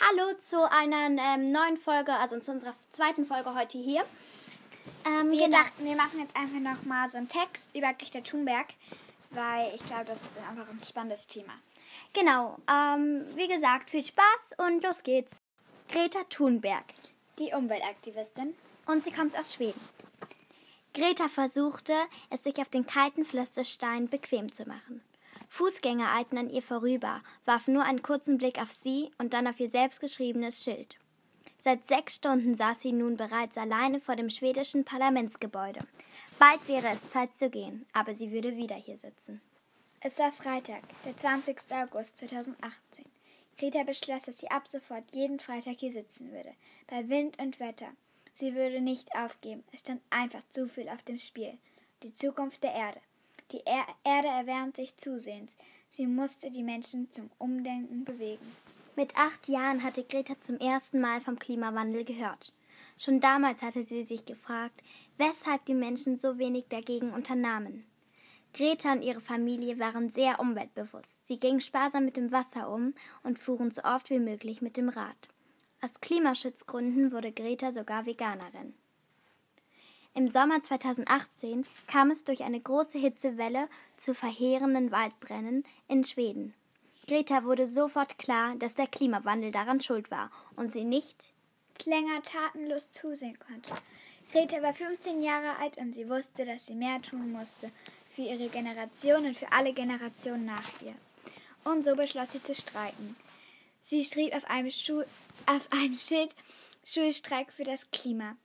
Hallo zu einer ähm, neuen Folge, also zu unserer zweiten Folge heute hier. Ähm, wir genau. dachten, wir machen jetzt einfach nochmal so einen Text über Greta Thunberg, weil ich glaube, das ist einfach ein spannendes Thema. Genau, ähm, wie gesagt, viel Spaß und los geht's. Greta Thunberg. Die Umweltaktivistin. Und sie kommt aus Schweden. Greta versuchte, es sich auf den kalten Pflasterstein bequem zu machen. Fußgänger eilten an ihr vorüber, warfen nur einen kurzen Blick auf sie und dann auf ihr selbstgeschriebenes Schild. Seit sechs Stunden saß sie nun bereits alleine vor dem schwedischen Parlamentsgebäude. Bald wäre es Zeit zu gehen, aber sie würde wieder hier sitzen. Es war Freitag, der 20. August 2018. Greta beschloss, dass sie ab sofort jeden Freitag hier sitzen würde, bei Wind und Wetter. Sie würde nicht aufgeben. Es stand einfach zu viel auf dem Spiel. Die Zukunft der Erde. Die er Erde erwärmt sich zusehends. Sie musste die Menschen zum Umdenken bewegen. Mit acht Jahren hatte Greta zum ersten Mal vom Klimawandel gehört. Schon damals hatte sie sich gefragt, weshalb die Menschen so wenig dagegen unternahmen. Greta und ihre Familie waren sehr umweltbewusst. Sie gingen sparsam mit dem Wasser um und fuhren so oft wie möglich mit dem Rad. Aus Klimaschutzgründen wurde Greta sogar Veganerin. Im Sommer 2018 kam es durch eine große Hitzewelle zu verheerenden Waldbränden in Schweden. Greta wurde sofort klar, dass der Klimawandel daran schuld war und sie nicht länger tatenlos zusehen konnte. Greta war 15 Jahre alt und sie wusste, dass sie mehr tun musste für ihre Generation und für alle Generationen nach ihr. Und so beschloss sie zu streiken. Sie schrieb auf einem, Schu auf einem Schild Schulstreik für das Klima.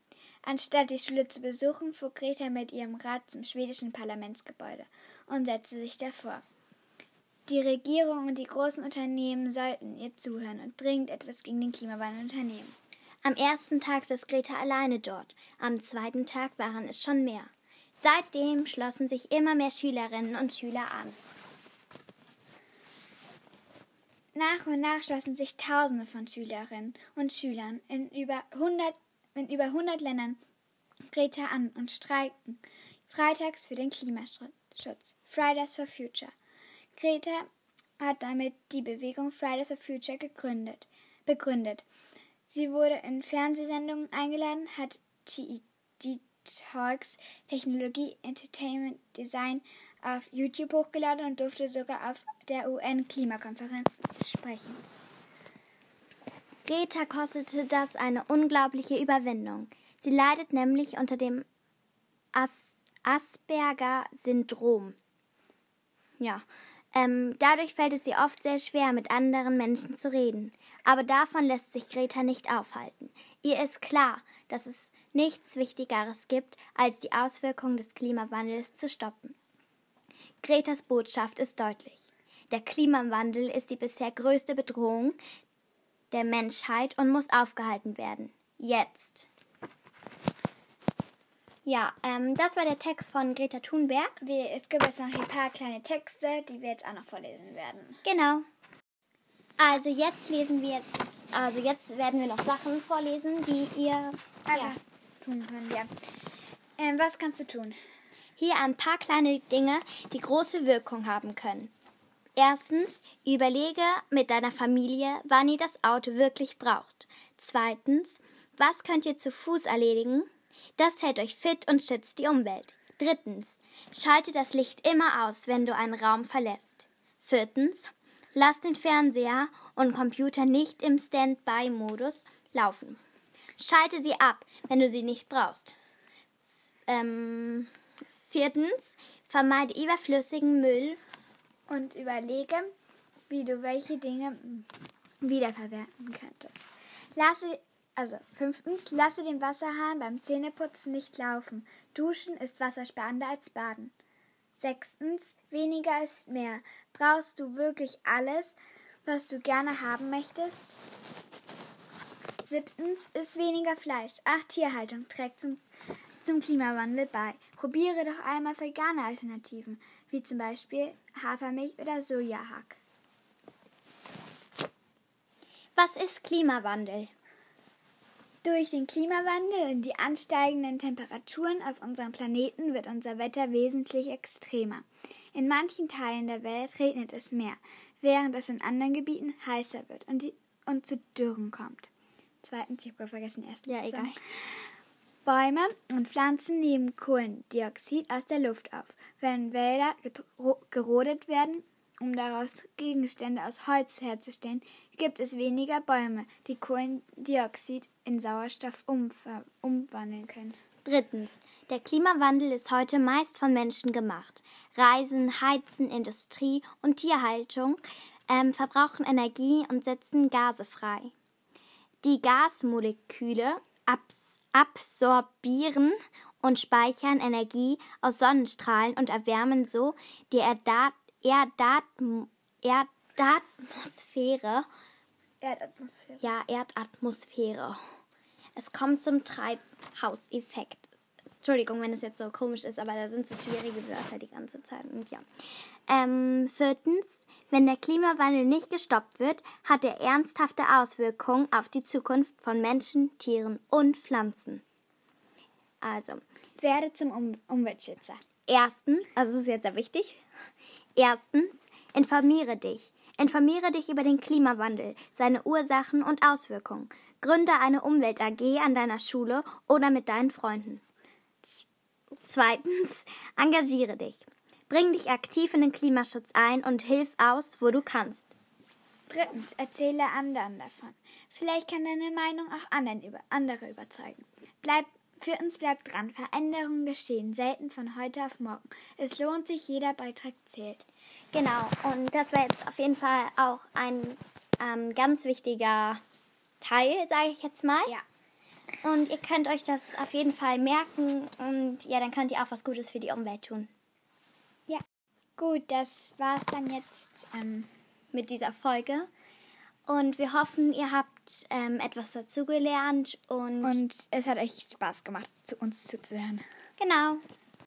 Anstatt die Schule zu besuchen, fuhr Greta mit ihrem Rad zum schwedischen Parlamentsgebäude und setzte sich davor. Die Regierung und die großen Unternehmen sollten ihr zuhören und dringend etwas gegen den Klimawandel unternehmen. Am ersten Tag saß Greta alleine dort, am zweiten Tag waren es schon mehr. Seitdem schlossen sich immer mehr Schülerinnen und Schüler an. Nach und nach schlossen sich Tausende von Schülerinnen und Schülern in über 100 in über 100 Ländern Greta an und streikten freitags für den Klimaschutz. Fridays for Future. Greta hat damit die Bewegung Fridays for Future gegründet, begründet. Sie wurde in Fernsehsendungen eingeladen, hat die Talks Technologie, Entertainment, Design auf YouTube hochgeladen und durfte sogar auf der UN-Klimakonferenz sprechen. Greta kostete das eine unglaubliche Überwindung. Sie leidet nämlich unter dem As Asperger-Syndrom. Ja, ähm, dadurch fällt es ihr oft sehr schwer, mit anderen Menschen zu reden. Aber davon lässt sich Greta nicht aufhalten. Ihr ist klar, dass es nichts Wichtigeres gibt, als die Auswirkungen des Klimawandels zu stoppen. Gretas Botschaft ist deutlich. Der Klimawandel ist die bisher größte Bedrohung, der Menschheit und muss aufgehalten werden. Jetzt. Ja, ähm, das war der Text von Greta Thunberg. Wir, es gibt jetzt noch ein paar kleine Texte, die wir jetzt auch noch vorlesen werden. Genau. Also jetzt lesen wir jetzt, also jetzt werden wir noch Sachen vorlesen, die ihr ah, ja. tun könnt. Ja. Ähm, was kannst du tun? Hier ein paar kleine Dinge, die große Wirkung haben können. Erstens, überlege mit deiner Familie, wann ihr das Auto wirklich braucht. Zweitens, was könnt ihr zu Fuß erledigen? Das hält euch fit und schützt die Umwelt. Drittens, schalte das Licht immer aus, wenn du einen Raum verlässt. Viertens, lass den Fernseher und Computer nicht im Standby-Modus laufen. Schalte sie ab, wenn du sie nicht brauchst. Ähm, viertens, vermeide überflüssigen Müll und überlege, wie du welche Dinge wiederverwerten könntest. Lasse, also fünftens, lasse den Wasserhahn beim Zähneputzen nicht laufen. Duschen ist wassersparender als Baden. Sechstens, weniger ist mehr. Brauchst du wirklich alles, was du gerne haben möchtest? Siebtens, isst weniger Fleisch. Ach, Tierhaltung trägt zum, zum Klimawandel bei. Probiere doch einmal vegane Alternativen wie zum Beispiel Hafermilch oder Sojahack. Was ist Klimawandel? Durch den Klimawandel und die ansteigenden Temperaturen auf unserem Planeten wird unser Wetter wesentlich extremer. In manchen Teilen der Welt regnet es mehr, während es in anderen Gebieten heißer wird und, die, und zu Dürren kommt. Zweitens, ich habe vergessen, erstens. Ja, zu egal. Bäume und Pflanzen nehmen Kohlendioxid aus der Luft auf. Wenn Wälder gerodet werden, um daraus Gegenstände aus Holz herzustellen, gibt es weniger Bäume, die Kohlendioxid in Sauerstoff umwandeln können. Drittens. Der Klimawandel ist heute meist von Menschen gemacht. Reisen, Heizen, Industrie und Tierhaltung ähm, verbrauchen Energie und setzen Gase frei. Die Gasmoleküle abs absorbieren und speichern Energie aus Sonnenstrahlen und erwärmen so die Erdat Erdat Erdatmosphäre. Erdatmosphäre. Ja, Erdatmosphäre. Es kommt zum Treibhauseffekt. Entschuldigung, wenn es jetzt so komisch ist, aber da sind so schwierige Wörter die ganze Zeit. Und ja. Ähm, viertens, wenn der Klimawandel nicht gestoppt wird, hat er ernsthafte Auswirkungen auf die Zukunft von Menschen, Tieren und Pflanzen. Also, Werde zum um Umweltschützer. Erstens, also das ist jetzt sehr wichtig. Erstens, informiere dich. Informiere dich über den Klimawandel, seine Ursachen und Auswirkungen. Gründe eine Umwelt AG an deiner Schule oder mit deinen Freunden. Zweitens, engagiere dich. Bring dich aktiv in den Klimaschutz ein und hilf aus, wo du kannst. Drittens, erzähle anderen davon. Vielleicht kann deine Meinung auch anderen über, andere überzeugen. Bleib, für uns bleibt dran. Veränderungen geschehen selten von heute auf morgen. Es lohnt sich, jeder Beitrag zählt. Genau, und das war jetzt auf jeden Fall auch ein ähm, ganz wichtiger Teil, sage ich jetzt mal. Ja. Und ihr könnt euch das auf jeden Fall merken und ja, dann könnt ihr auch was Gutes für die Umwelt tun. Ja. Gut, das war's dann jetzt. Ähm, mit dieser Folge. Und wir hoffen, ihr habt ähm, etwas dazugelernt und, und es hat euch Spaß gemacht, zu uns zuzuhören. genau.